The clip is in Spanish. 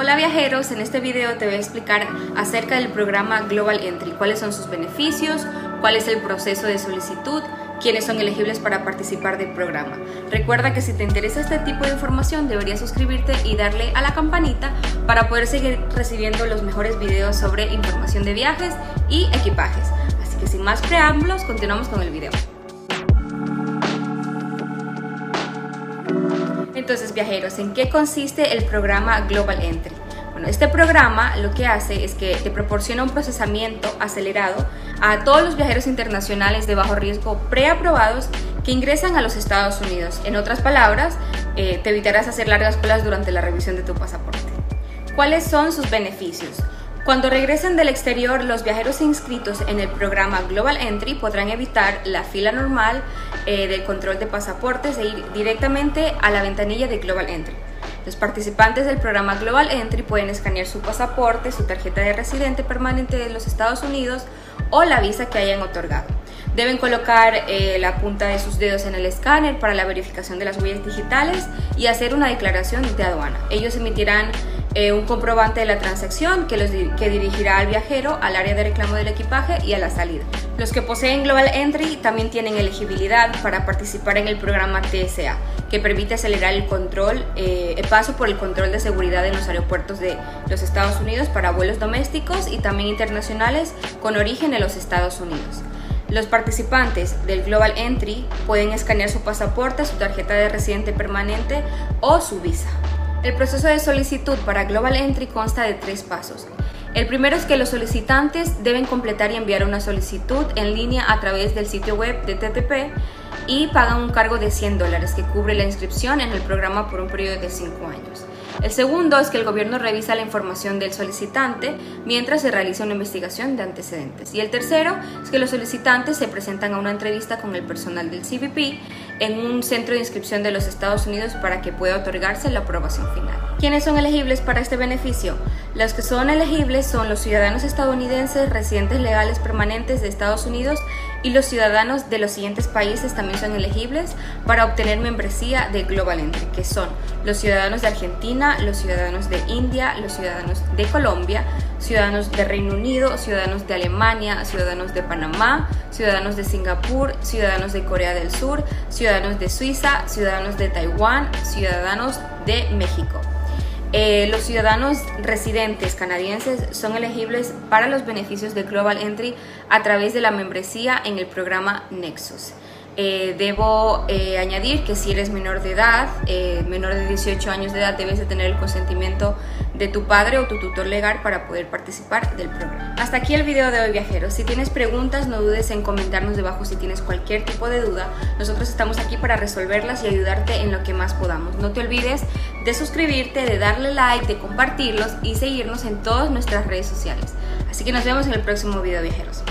Hola viajeros, en este video te voy a explicar acerca del programa Global Entry, cuáles son sus beneficios, cuál es el proceso de solicitud, quiénes son elegibles para participar del programa. Recuerda que si te interesa este tipo de información deberías suscribirte y darle a la campanita para poder seguir recibiendo los mejores videos sobre información de viajes y equipajes. Así que sin más preámbulos, continuamos con el video. Entonces, viajeros, ¿en qué consiste el programa Global Entry? Bueno, este programa lo que hace es que te proporciona un procesamiento acelerado a todos los viajeros internacionales de bajo riesgo preaprobados que ingresan a los Estados Unidos. En otras palabras, eh, te evitarás hacer largas colas durante la revisión de tu pasaporte. ¿Cuáles son sus beneficios? Cuando regresen del exterior, los viajeros inscritos en el programa Global Entry podrán evitar la fila normal eh, del control de pasaportes e ir directamente a la ventanilla de Global Entry. Los participantes del programa Global Entry pueden escanear su pasaporte, su tarjeta de residente permanente de los Estados Unidos o la visa que hayan otorgado. Deben colocar eh, la punta de sus dedos en el escáner para la verificación de las huellas digitales y hacer una declaración de aduana. Ellos emitirán eh, un comprobante de la transacción que, los, que dirigirá al viajero al área de reclamo del equipaje y a la salida. Los que poseen Global Entry también tienen elegibilidad para participar en el programa TSA, que permite acelerar el control, eh, el paso por el control de seguridad en los aeropuertos de los Estados Unidos para vuelos domésticos y también internacionales con origen en los Estados Unidos. Los participantes del Global Entry pueden escanear su pasaporte, su tarjeta de residente permanente o su visa. El proceso de solicitud para Global Entry consta de tres pasos. El primero es que los solicitantes deben completar y enviar una solicitud en línea a través del sitio web de TTP y pagan un cargo de 100 dólares que cubre la inscripción en el programa por un periodo de 5 años. El segundo es que el gobierno revisa la información del solicitante mientras se realiza una investigación de antecedentes. Y el tercero es que los solicitantes se presentan a una entrevista con el personal del CBP en un centro de inscripción de los Estados Unidos para que pueda otorgarse la aprobación final. ¿Quiénes son elegibles para este beneficio? Los que son elegibles son los ciudadanos estadounidenses residentes legales permanentes de Estados Unidos y los ciudadanos de los siguientes países también son elegibles para obtener membresía de Global Entry, que son los ciudadanos de Argentina, los ciudadanos de India, los ciudadanos de Colombia, ciudadanos de Reino Unido, ciudadanos de Alemania, ciudadanos de Panamá, ciudadanos de Singapur, ciudadanos de Corea del Sur, ciudadanos de Suiza, ciudadanos de Taiwán, ciudadanos de México. Eh, los ciudadanos residentes canadienses son elegibles para los beneficios de Global Entry a través de la membresía en el programa Nexus. Eh, debo eh, añadir que si eres menor de edad, menor de 18 años de edad, debes de tener el consentimiento de tu padre o tu tutor legal para poder participar del programa. Hasta aquí el video de hoy viajeros. Si tienes preguntas no dudes en comentarnos debajo si tienes cualquier tipo de duda. Nosotros estamos aquí para resolverlas y ayudarte en lo que más podamos. No te olvides de suscribirte, de darle like, de compartirlos y seguirnos en todas nuestras redes sociales. Así que nos vemos en el próximo video viajeros.